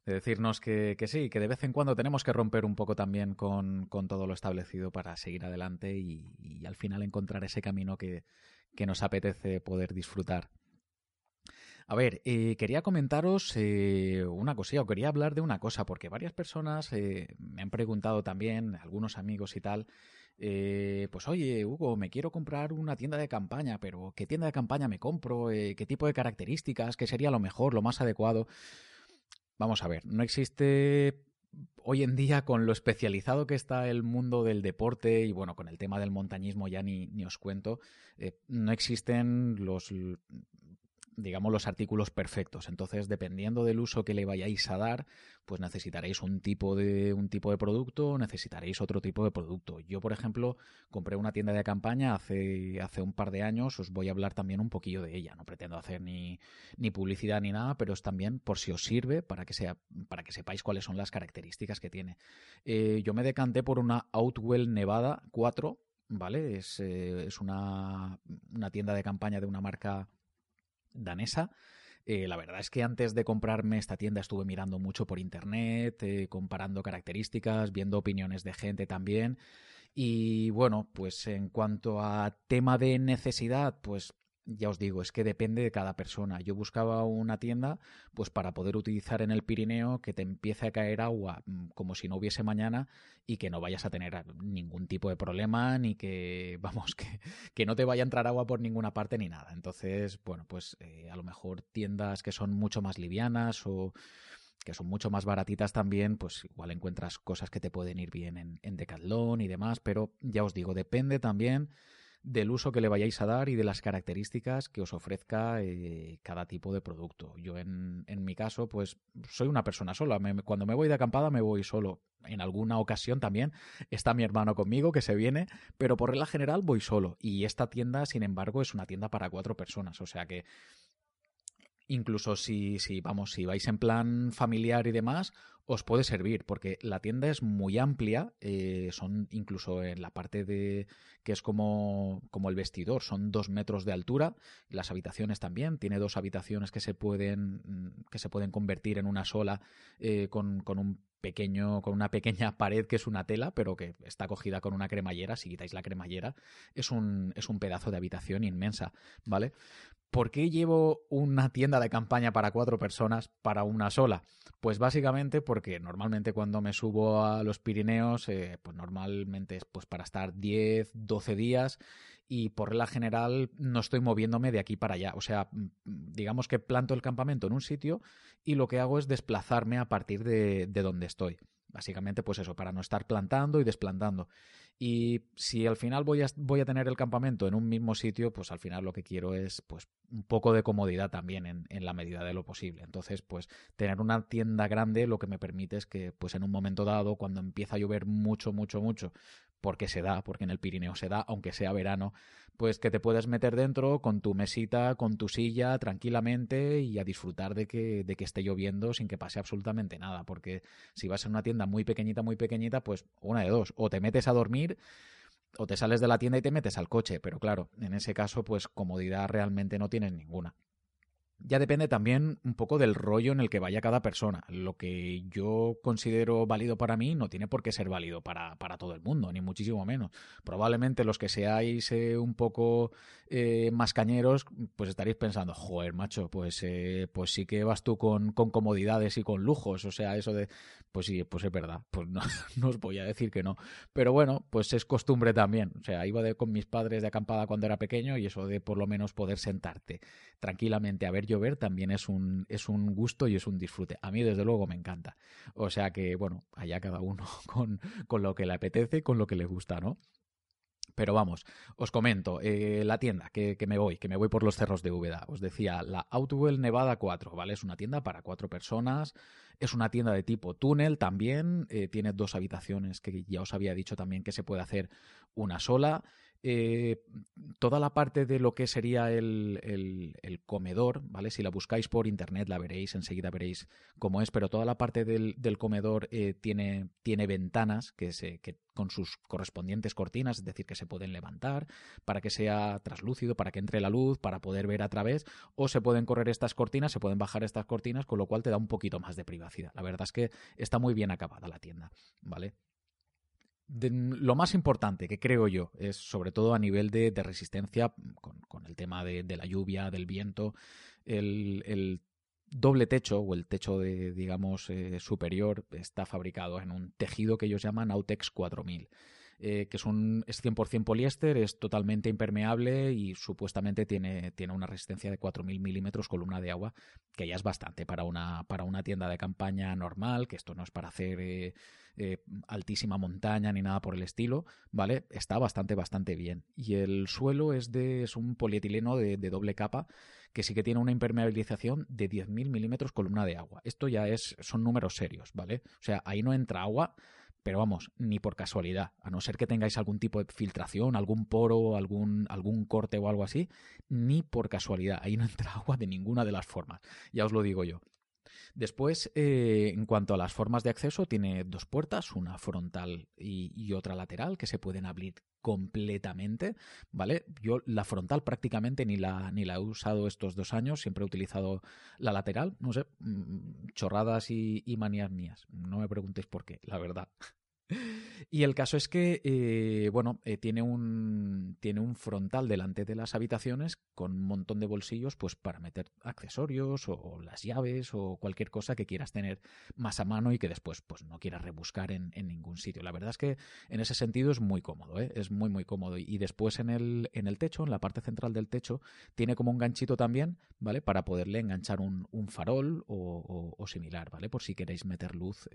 decirnos que, sí, que de vez en cuando tenemos que romper un poco también con, todo lo establecido para seguir adelante y, al final encontrar ese camino que, nos apetece poder disfrutar. A ver, eh, quería comentaros eh, una cosilla, o quería hablar de una cosa, porque varias personas eh, me han preguntado también, algunos amigos y tal, eh, pues oye, Hugo, me quiero comprar una tienda de campaña, pero ¿qué tienda de campaña me compro? Eh, ¿Qué tipo de características? ¿Qué sería lo mejor, lo más adecuado? Vamos a ver, no existe hoy en día con lo especializado que está el mundo del deporte y bueno, con el tema del montañismo ya ni, ni os cuento, eh, no existen los digamos, los artículos perfectos. Entonces, dependiendo del uso que le vayáis a dar, pues necesitaréis un tipo de, un tipo de producto, necesitaréis otro tipo de producto. Yo, por ejemplo, compré una tienda de campaña hace, hace un par de años, os voy a hablar también un poquillo de ella. No pretendo hacer ni, ni publicidad ni nada, pero es también por si os sirve para que, sea, para que sepáis cuáles son las características que tiene. Eh, yo me decanté por una Outwell Nevada 4, ¿vale? Es, eh, es una, una tienda de campaña de una marca danesa. Eh, la verdad es que antes de comprarme esta tienda estuve mirando mucho por internet, eh, comparando características, viendo opiniones de gente también. Y bueno, pues en cuanto a tema de necesidad, pues ya os digo, es que depende de cada persona. Yo buscaba una tienda, pues para poder utilizar en el Pirineo que te empiece a caer agua mm, como si no hubiese mañana y que no vayas a tener ningún tipo de problema, ni que, [LAUGHS] vamos, que, que no te vaya a entrar agua por ninguna parte ni nada. Entonces, bueno, pues eh, a lo mejor tiendas que son mucho más livianas o que son mucho más baratitas también, pues igual encuentras cosas que te pueden ir bien en, en Decathlon y demás, pero ya os digo, depende también del uso que le vayáis a dar y de las características que os ofrezca eh, cada tipo de producto. Yo en, en, mi caso, pues soy una persona sola. cuando me voy de acampada me voy solo. En alguna ocasión también está mi hermano conmigo que se viene, pero por regla general voy solo. Y esta tienda, sin embargo, es una tienda para cuatro personas. O sea que incluso si, si, vamos, si vais en plan familiar y demás, os puede servir, porque la tienda es muy amplia, eh, son incluso en la parte de que es como, como el vestidor, son dos metros de altura, las habitaciones también, tiene dos habitaciones que se pueden, que se pueden convertir en una sola eh, con, con un pequeño, con una pequeña [LAUGHS] pared que es una tela, pero que está cogida con una cremallera. Si quitáis la cremallera, es un, es un pedazo de habitación inmensa, ¿vale? ¿Por qué llevo una tienda de campaña para cuatro personas para una sola? Pues básicamente porque normalmente cuando me subo a los Pirineos, eh, pues normalmente es pues para estar 10, 12 días y por la general no estoy moviéndome de aquí para allá. O sea, digamos que planto el campamento en un sitio y lo que hago es desplazarme a partir de, de donde estoy. Básicamente, pues eso, para no estar plantando y desplantando. Y si al final voy a, voy a tener el campamento en un mismo sitio, pues al final lo que quiero es pues un poco de comodidad también en, en, la medida de lo posible. Entonces, pues tener una tienda grande lo que me permite es que pues en un momento dado, cuando empieza a llover mucho, mucho, mucho, porque se da, porque en el Pirineo se da, aunque sea verano, pues que te puedes meter dentro con tu mesita, con tu silla, tranquilamente y a disfrutar de que, de que esté lloviendo sin que pase absolutamente nada, porque si vas a una tienda muy pequeñita, muy pequeñita, pues una de dos, o te metes a dormir o te sales de la tienda y te metes al coche, pero claro, en ese caso, pues comodidad realmente no tienes ninguna. Ya depende también un poco del rollo en el que vaya cada persona. Lo que yo considero válido para mí no tiene por qué ser válido para, para todo el mundo, ni muchísimo menos. Probablemente los que seáis eh, un poco eh, más cañeros, pues estaréis pensando, joder, macho, pues, eh, pues sí que vas tú con, con, comodidades y con lujos. O sea, eso de, pues sí, pues es verdad, pues no, [LAUGHS] no, os voy a decir que no. Pero bueno, pues es costumbre también. O sea, iba con mis padres de acampada cuando era pequeño y eso de por lo menos poder sentarte tranquilamente a ver llover también es un, es un gusto y es un disfrute. A mí, desde luego, me encanta. O sea que, bueno, allá cada uno [LAUGHS] con, con lo que le apetece, con lo que le gusta, ¿no? Pero vamos, os comento, eh, la tienda que, que, me voy, que me voy por los cerros de Úbeda. Os decía, la Outwell Nevada 4, ¿vale? Es una tienda para cuatro personas, es una tienda de tipo túnel también, eh, tiene dos habitaciones que ya os había dicho también que se puede hacer una sola. Eh, toda la parte de lo que sería el, comedor, ¿vale? Si la buscáis por internet la veréis, enseguida veréis cómo es, pero toda la parte del, comedor eh, tiene, tiene ventanas que, se, que con sus correspondientes cortinas, es decir, que se pueden levantar para que sea traslúcido, para que entre la luz, para poder ver a través, o se pueden correr estas cortinas, se pueden bajar estas cortinas, con lo cual te da un poquito más de privacidad. La verdad es que está muy bien acabada la tienda, ¿vale? Lo más importante que creo yo es sobre todo a nivel de, resistencia con, el tema de, la lluvia, del viento, el, doble techo o el techo de digamos eh, superior está fabricado en un tejido que ellos llaman Autex 4000 eh, que es, un, es 100% poliéster, es totalmente impermeable y supuestamente tiene, tiene una resistencia de 4.000 milímetros columna de agua, que ya es bastante para una, para una tienda de campaña normal, que esto no es para hacer eh, eh, altísima montaña ni nada por el estilo, ¿vale? Está bastante, bastante bien. Y el suelo es, de, es un polietileno de, doble capa que sí que tiene una impermeabilización de 10.000 milímetros columna de agua. Esto ya es, son números serios, ¿vale? O sea, ahí no entra agua pero vamos, ni por casualidad, a no ser que tengáis algún tipo de filtración, algún poro, algún, algún corte o algo así, ni por casualidad, ahí no [LAUGHS] entra agua de ninguna de las formas, ya os lo digo yo. Después, eh, en cuanto a las formas de acceso, tiene dos puertas, una frontal y, otra lateral, que se pueden abrir completamente, ¿vale? Yo la frontal prácticamente ni la, ni la he usado estos dos años, siempre he utilizado la lateral, no sé, mm, chorradas y, y manías mías, no me preguntéis por qué, la verdad. Y el caso es que, eh, bueno, eh, tiene, un, tiene un frontal delante de las habitaciones con un montón de bolsillos, pues para meter accesorios o, las llaves o cualquier cosa que quieras tener más a mano y que después, pues no quieras rebuscar en, ningún sitio. La verdad es que en ese sentido es muy cómodo, ¿eh? es muy, muy cómodo. Y, después en el, en el techo, en la parte central del techo, tiene como un ganchito también, ¿vale? Para poderle enganchar un, farol o, similar, ¿vale? Por si queréis meter luz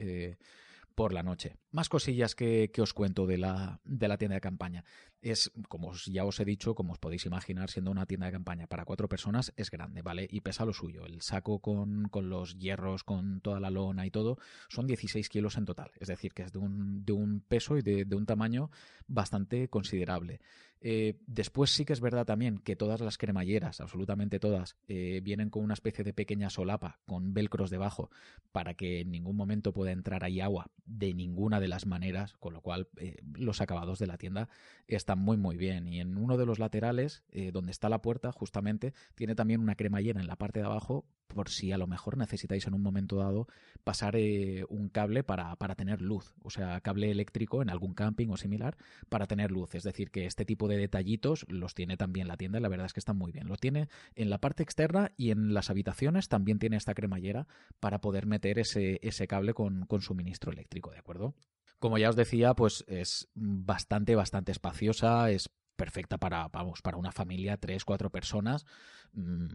por la noche. Más cosillas que, os cuento de la, de la, tienda de campaña. Es, como ya os he dicho, como os podéis imaginar, siendo una tienda de campaña para cuatro personas, es grande, ¿vale? Y pesa lo suyo. El saco con, con los hierros, con toda la lona y todo, son 16 kilos en total. Es decir, que es de un, de un peso y de, de un tamaño bastante considerable. Eh, después sí que es verdad también que todas las cremalleras, absolutamente todas, eh, vienen con una especie de pequeña solapa con velcros debajo para que en ningún momento pueda entrar ahí agua de ninguna de las maneras, con lo cual eh, los acabados de la tienda están muy muy bien. Y en uno de los laterales, donde está la puerta, justamente, tiene también una cremallera en la parte de abajo por si a lo mejor necesitáis en un momento dado pasar eh, un cable para, para, tener luz, o sea, cable eléctrico en algún camping o similar para tener luz. Es decir, que este tipo de detallitos los tiene también la tienda y la verdad es que están muy bien. Lo tiene en la parte externa y en las habitaciones también tiene esta cremallera para poder meter ese, ese cable con, con suministro eléctrico, ¿de acuerdo? Como ya os decía, pues es bastante, bastante espaciosa, es perfecta para, vamos, para una familia, tres, cuatro personas. Mm,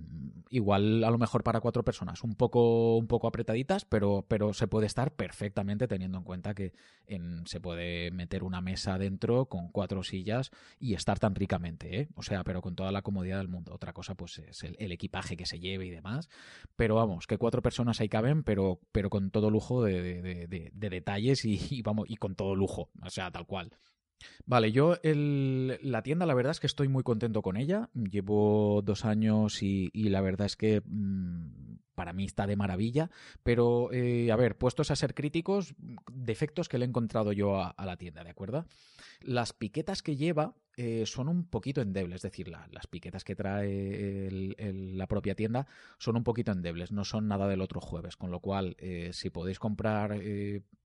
igual a lo mejor para cuatro personas, un poco, un poco apretaditas, pero, pero se puede estar perfectamente teniendo en cuenta que en, se puede meter una mesa dentro con cuatro sillas y estar tan ricamente, ¿eh? O sea, pero con toda la comodidad del mundo. Otra cosa, pues, es el, equipaje que se lleve y demás. Pero vamos, que cuatro personas ahí caben, pero, pero con todo lujo de, detalles y, vamos, y con todo lujo. O sea, tal cual. Vale, yo el, la tienda la verdad es que estoy muy contento con ella. Llevo dos años y, la verdad es que mm, para mí está de maravilla. Pero, eh, a ver, puestos a ser críticos, defectos que le he encontrado yo a, la tienda, ¿de acuerdo? Las piquetas que lleva eh, son un poquito endebles, es decir, las piquetas que trae la propia tienda son un poquito endebles, no son nada del otro jueves, con lo cual, eh, si podéis comprar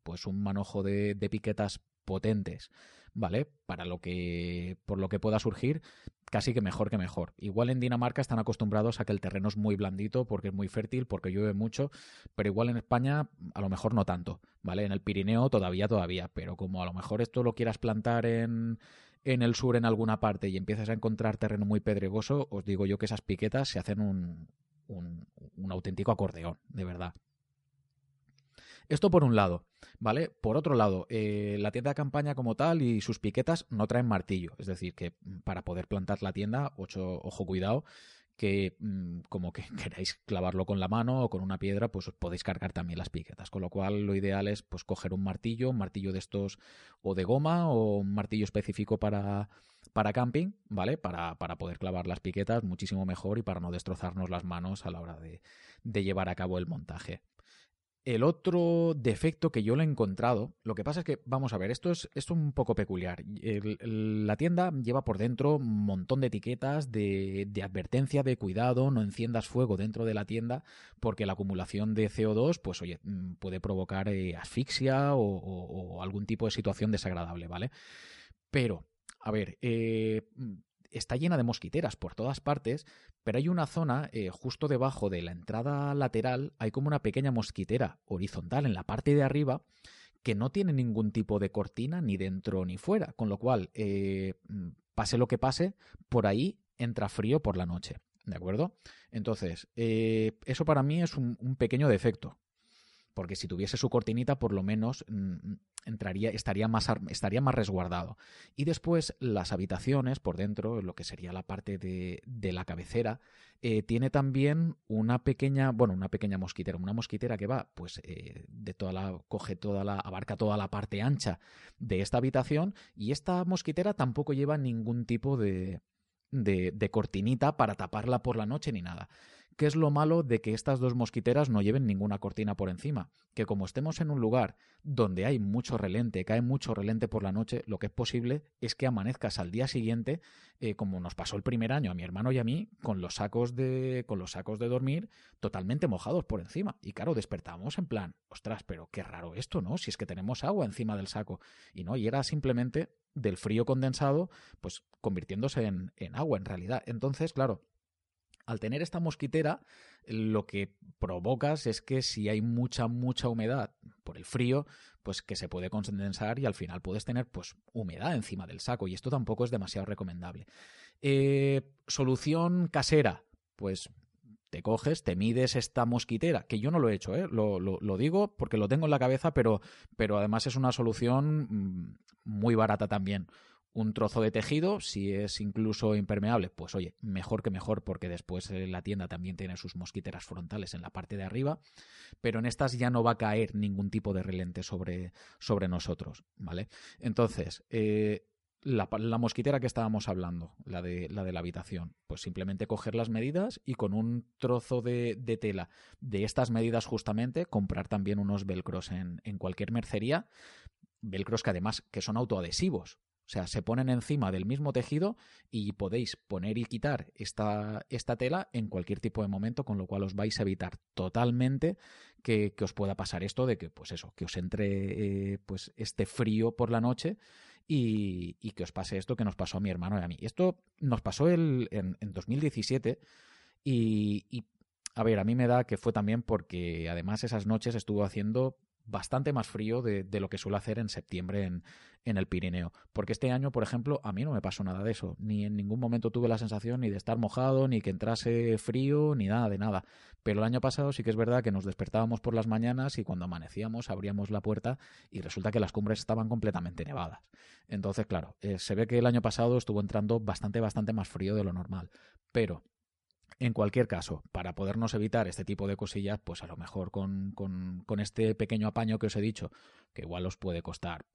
pues un manojo de, de piquetas potentes ¿vale? Para lo que, por lo que pueda surgir, casi que mejor que mejor. Igual en Dinamarca están acostumbrados a que el terreno es muy blandito porque es muy fértil, porque llueve mucho, pero igual en España a lo mejor no tanto, ¿vale? En el Pirineo todavía, todavía, pero como a lo mejor esto lo quieras plantar en, en el sur en alguna parte y empiezas a encontrar terreno muy pedregoso, os digo yo que esas piquetas se hacen un, un, un auténtico acordeón, de verdad. Esto por un lado, ¿vale? Por otro lado, eh, la tienda de campaña como tal y sus piquetas no traen martillo, es decir, que para poder plantar la tienda, ocho, ojo cuidado, que mm, como que [LAUGHS] queráis clavarlo con la mano o con una piedra, pues os podéis cargar también las piquetas. Con lo cual lo ideal es pues coger un martillo, un martillo de estos o de goma o un martillo específico para, para camping, ¿vale? Para, para poder clavar las piquetas muchísimo mejor y para no destrozarnos las manos a la hora de, de llevar a cabo el montaje. El otro defecto que yo le he encontrado, lo que pasa es que, vamos a ver, esto es, esto es un poco peculiar. la tienda lleva por dentro un montón de etiquetas de, advertencia, de cuidado, no enciendas fuego dentro de la tienda, porque la acumulación de CO2, pues oye, mm, puede provocar eh, asfixia o, algún tipo de situación desagradable, ¿vale? Pero, a ver, eh, está llena de mosquiteras por todas partes, pero hay una zona eh, justo debajo de la entrada lateral, hay como una pequeña mosquitera horizontal en la parte de arriba que no tiene ningún tipo de cortina ni dentro ni fuera, con lo cual, eh, pase lo que pase, por ahí entra frío por la noche. ¿De acuerdo? Entonces, eh, eso para mí es un, pequeño defecto porque si tuviese su cortinita, por lo menos mm, entraría, estaría más, estaría más resguardado. Y después las habitaciones por dentro, lo que sería la parte de, de la cabecera, eh, tiene también una pequeña, bueno, una pequeña mosquitera, una mosquitera que va, pues, eh, de toda la, coge toda la, abarca toda la parte ancha de esta habitación y esta mosquitera tampoco lleva ningún tipo de, de, de, cortinita para taparla por la noche ni nada. ¿Qué es lo malo de que estas dos mosquiteras no lleven ninguna cortina por encima? Que como estemos en un lugar donde hay mucho relente, cae mucho relente por la noche, lo que es posible es que amanezcas al día siguiente, eh, como nos pasó el primer año a mi hermano y a mí, con los sacos de, con los sacos de dormir totalmente mojados por encima. Y claro, despertamos en plan, ostras, pero qué raro esto, ¿no? Si es que tenemos agua encima del saco. Y no, y era simplemente del frío condensado, pues convirtiéndose en, en agua en realidad. Entonces, claro, al tener esta mosquitera, lo que provocas es que si hay mucha, mucha humedad por el frío, pues que se puede condensar y al final puedes tener pues humedad encima del saco y esto tampoco es demasiado recomendable. Eh, solución casera, pues te coges, te mides esta mosquitera, que yo no lo he hecho, ¿eh? lo, lo, digo porque lo tengo en la cabeza, pero, pero además es una solución mm, muy barata también un trozo de tejido, si es incluso impermeable, pues oye, mejor que mejor porque después eh, la tienda también tiene sus mosquiteras frontales en la parte de arriba, pero en estas ya no va a caer ningún tipo de relente sobre, sobre nosotros, ¿vale? Entonces, eh, la, mosquitera que estábamos hablando, la de, la de la habitación, pues simplemente coger las medidas y con un trozo de, tela de estas medidas justamente, comprar también unos velcros en, en cualquier mercería, velcros que además que son autoadhesivos, o sea, se ponen encima del mismo tejido y podéis poner y quitar esta, esta tela en cualquier tipo de momento, con lo cual os vais a evitar totalmente que, os pueda pasar esto de que, pues eso, que os entre eh, pues este frío por la noche y, que os pase esto que nos pasó a mi hermano y a mí. Esto nos pasó el, en, en 2017 y, y a ver, a mí me da que fue también porque además esas noches estuvo haciendo bastante más frío de, lo que suele hacer en septiembre en, en, el Pirineo. Porque este año, por ejemplo, a mí no me pasó nada de eso. Ni en ningún momento tuve la sensación ni de estar mojado, ni que entrase frío, ni nada de nada. Pero el año pasado sí que es verdad que nos despertábamos por las mañanas y cuando amanecíamos abríamos la puerta y resulta que las cumbres estaban completamente nevadas. Entonces, claro, eh, se ve que el año pasado estuvo entrando bastante, bastante más frío de lo normal. Pero en cualquier caso, para podernos evitar este tipo de cosillas, pues a lo mejor con, con, con este pequeño apaño que os he dicho, que igual os puede costar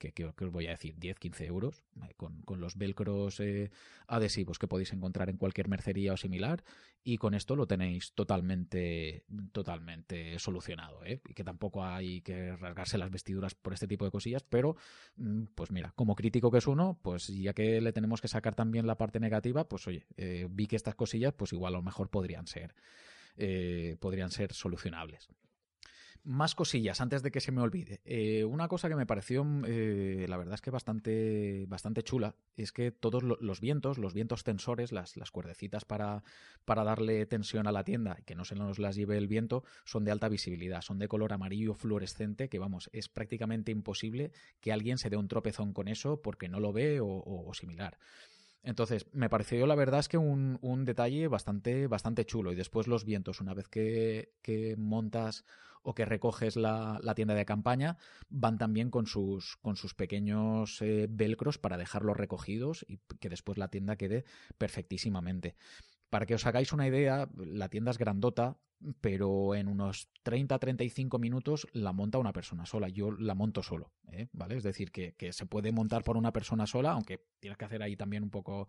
que, os voy a decir, 10, 15 euros, con, los velcros eh, adhesivos que podéis encontrar en cualquier mercería o similar, y con esto lo tenéis totalmente, totalmente solucionado, ¿eh? y que tampoco hay que rasgarse las vestiduras por este tipo de cosillas, pero mm, pues mira, como crítico que es uno, pues ya que le tenemos que sacar también la parte negativa, pues oye, eh, vi que estas cosillas, pues igual a lo mejor podrían ser, podrían ser solucionables. Más cosillas antes de que se me olvide. Eh, una cosa que me pareció, eh, la verdad es que bastante, bastante chula, es que todos los vientos, los vientos tensores, las, las cuerdecitas para, para darle tensión a la tienda y que no se nos las lleve el viento, son de alta visibilidad, son de color amarillo fluorescente, que vamos, es prácticamente imposible que alguien se dé un tropezón con eso porque no lo ve o similar. Entonces, me pareció la verdad es que un, un, detalle bastante, bastante chulo. Y después los vientos, una vez que, que montas o que recoges la, la, tienda de campaña, van también con sus, con sus pequeños eh, velcros para dejarlos recogidos y que después la tienda quede perfectísimamente. Para que os hagáis una idea, la tienda es grandota, pero en unos 30-35 minutos la monta una persona sola. Yo la monto solo, ¿eh? ¿vale? Es decir, que, se puede montar por una persona sola, aunque tienes que hacer ahí también un poco,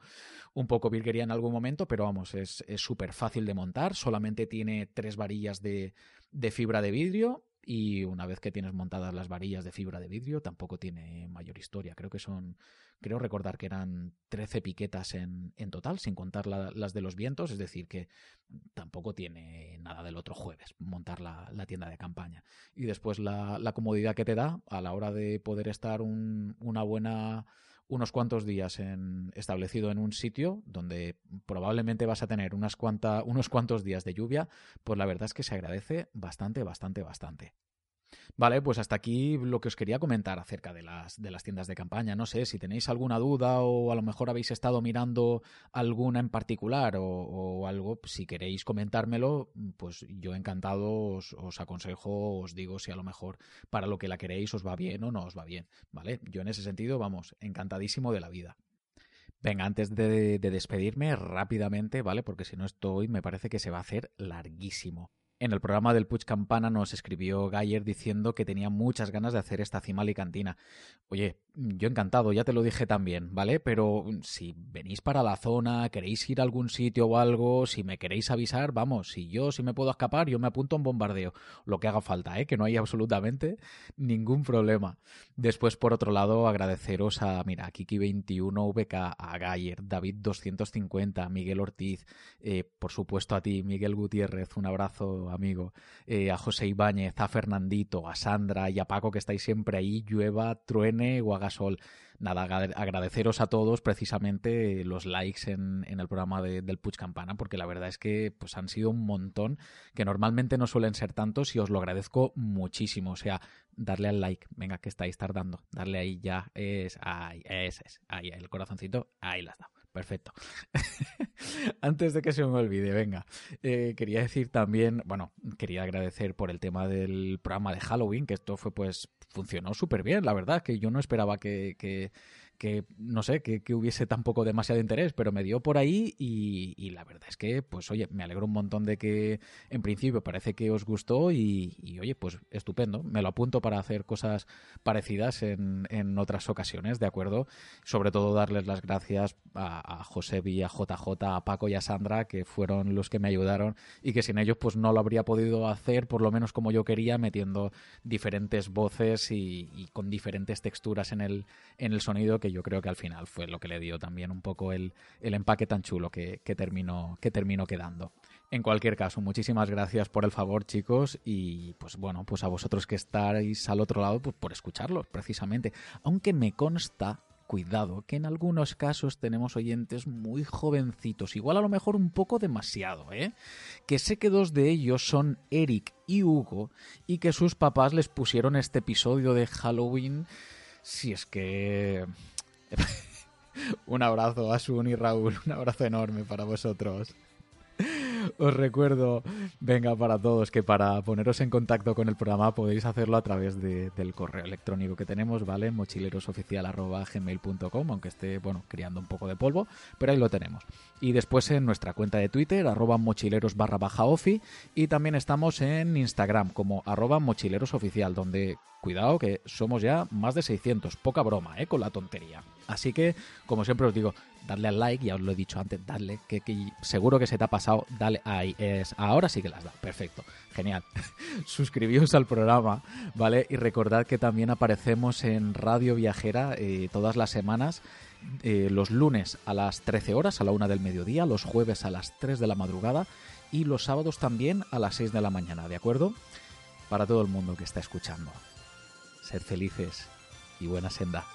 un poco virguería en algún momento, pero vamos, es súper fácil de montar. Solamente tiene tres varillas de, de fibra de vidrio y una vez que tienes montadas las varillas de fibra de vidrio tampoco tiene mayor historia. Creo que son, creo recordar que eran 13 piquetas en, en total, sin contar las de los vientos, es decir, que tampoco tiene nada del otro jueves montar la, la tienda de campaña. Y después la, la, comodidad que te da a la hora de poder estar un, una buena unos cuantos días establecido en un sitio donde probablemente vas a tener unas cuanta, unos cuantos días de lluvia, pues la verdad es que se agradece bastante, bastante, bastante. Vale, pues hasta aquí lo que os quería comentar acerca de las, de las tiendas de campaña. No sé si tenéis alguna duda o a lo mejor habéis estado mirando alguna en particular o, algo, si queréis comentármelo, pues yo encantado os, aconsejo, os digo si a lo mejor para lo que la queréis os va bien o no os va bien. Vale, yo en ese sentido, vamos, encantadísimo de la vida. Venga, antes de, de despedirme rápidamente, ¿vale? Porque si no estoy, me parece que se va a hacer larguísimo. En el programa del Puig Campana nos escribió Gayer diciendo que tenía muchas ganas de hacer esta cima alicantina. Oye, yo encantado, ya te lo dije también, ¿vale? Pero si venís para la zona, queréis ir a algún sitio o algo, si me queréis avisar, vamos, si yo si me puedo escapar, yo me apunto a un bombardeo, lo que haga falta, ¿eh? Que no hay [LAUGHS] absolutamente ningún problema. Después, por otro lado, agradeceros a, mira, a Kiki21VK, a Gayer, David250, Miguel Ortiz, eh, por supuesto a ti, Miguel Gutiérrez, un abrazo amigo, eh, a José Ibáñez, a Fernandito, a Sandra y a Paco que estáis siempre ahí, llueva, truene o haga sol. Nada, agradeceros a todos precisamente los likes en, el programa del Puch Campana, porque la verdad es que pues, han sido un montón, que normalmente no suelen ser tantos y os lo agradezco muchísimo. O sea, darle al like, venga, que estáis tardando, darle ahí ya, es, ahí, es, es, ahí, el corazoncito, ahí las dado. Perfecto. [LAUGHS] Antes de que se me olvide, venga, eh, quería decir también, bueno, quería agradecer por el tema del programa de Halloween, que esto fue pues, funcionó súper bien, la verdad, que yo no esperaba que, que que no sé, que, hubiese tampoco demasiado interés, pero me dio por ahí y, la verdad es que, pues oye, me alegro un montón de que en principio parece que os gustó y, oye, pues estupendo, me lo apunto para hacer cosas parecidas en, en otras ocasiones, ¿de acuerdo? Sobre todo darles las gracias a, a José a JJ, a Paco y a Sandra, que fueron los que me ayudaron y que sin ellos pues no lo habría podido hacer, por lo menos como yo quería, metiendo diferentes voces y, y con diferentes texturas en el, en el sonido que yo creo que al final fue lo que le dio también un poco el, empaque tan chulo que, terminó, que terminó quedando. En cualquier caso, muchísimas gracias por el favor, chicos, y pues bueno, pues a vosotros que estáis al otro lado, pues por escucharlos, precisamente. Aunque me consta cuidado, que en algunos casos tenemos oyentes muy jovencitos, igual a lo mejor un poco demasiado, ¿eh? Que sé que dos de ellos son Eric y Hugo y que sus papás les pusieron este episodio de Halloween. Si es que [LAUGHS] un abrazo, Asun y Raúl, un abrazo enorme para vosotros. Os recuerdo, venga para todos, que para poneros en contacto con el programa podéis hacerlo a través del correo electrónico que tenemos, ¿vale? mochilerosoficial.gmail.com, aunque esté, bueno, criando un poco de polvo, pero ahí lo tenemos. Y después en nuestra cuenta de Twitter, arroba mochileros barra baja ofi, y también estamos en Instagram como arroba mochilerosoficial, donde cuidado que somos ya más de 600, poca broma, ¿eh? Con la tontería. Así que, como siempre os digo, darle al like, ya os lo he dicho antes, darle, que, seguro que se te ha pasado, dale ahí, es, ahora sí que las da, perfecto, genial. [LAUGHS] Suscribíos al programa, ¿vale? Y recordad que también aparecemos en Radio Viajera eh, todas las semanas, eh, los lunes a las 13 horas, a la una del mediodía, los jueves a las 3 de la madrugada y los sábados también a las 6 de la mañana, ¿de acuerdo? Para todo el mundo que está escuchando. Sed felices y buena senda.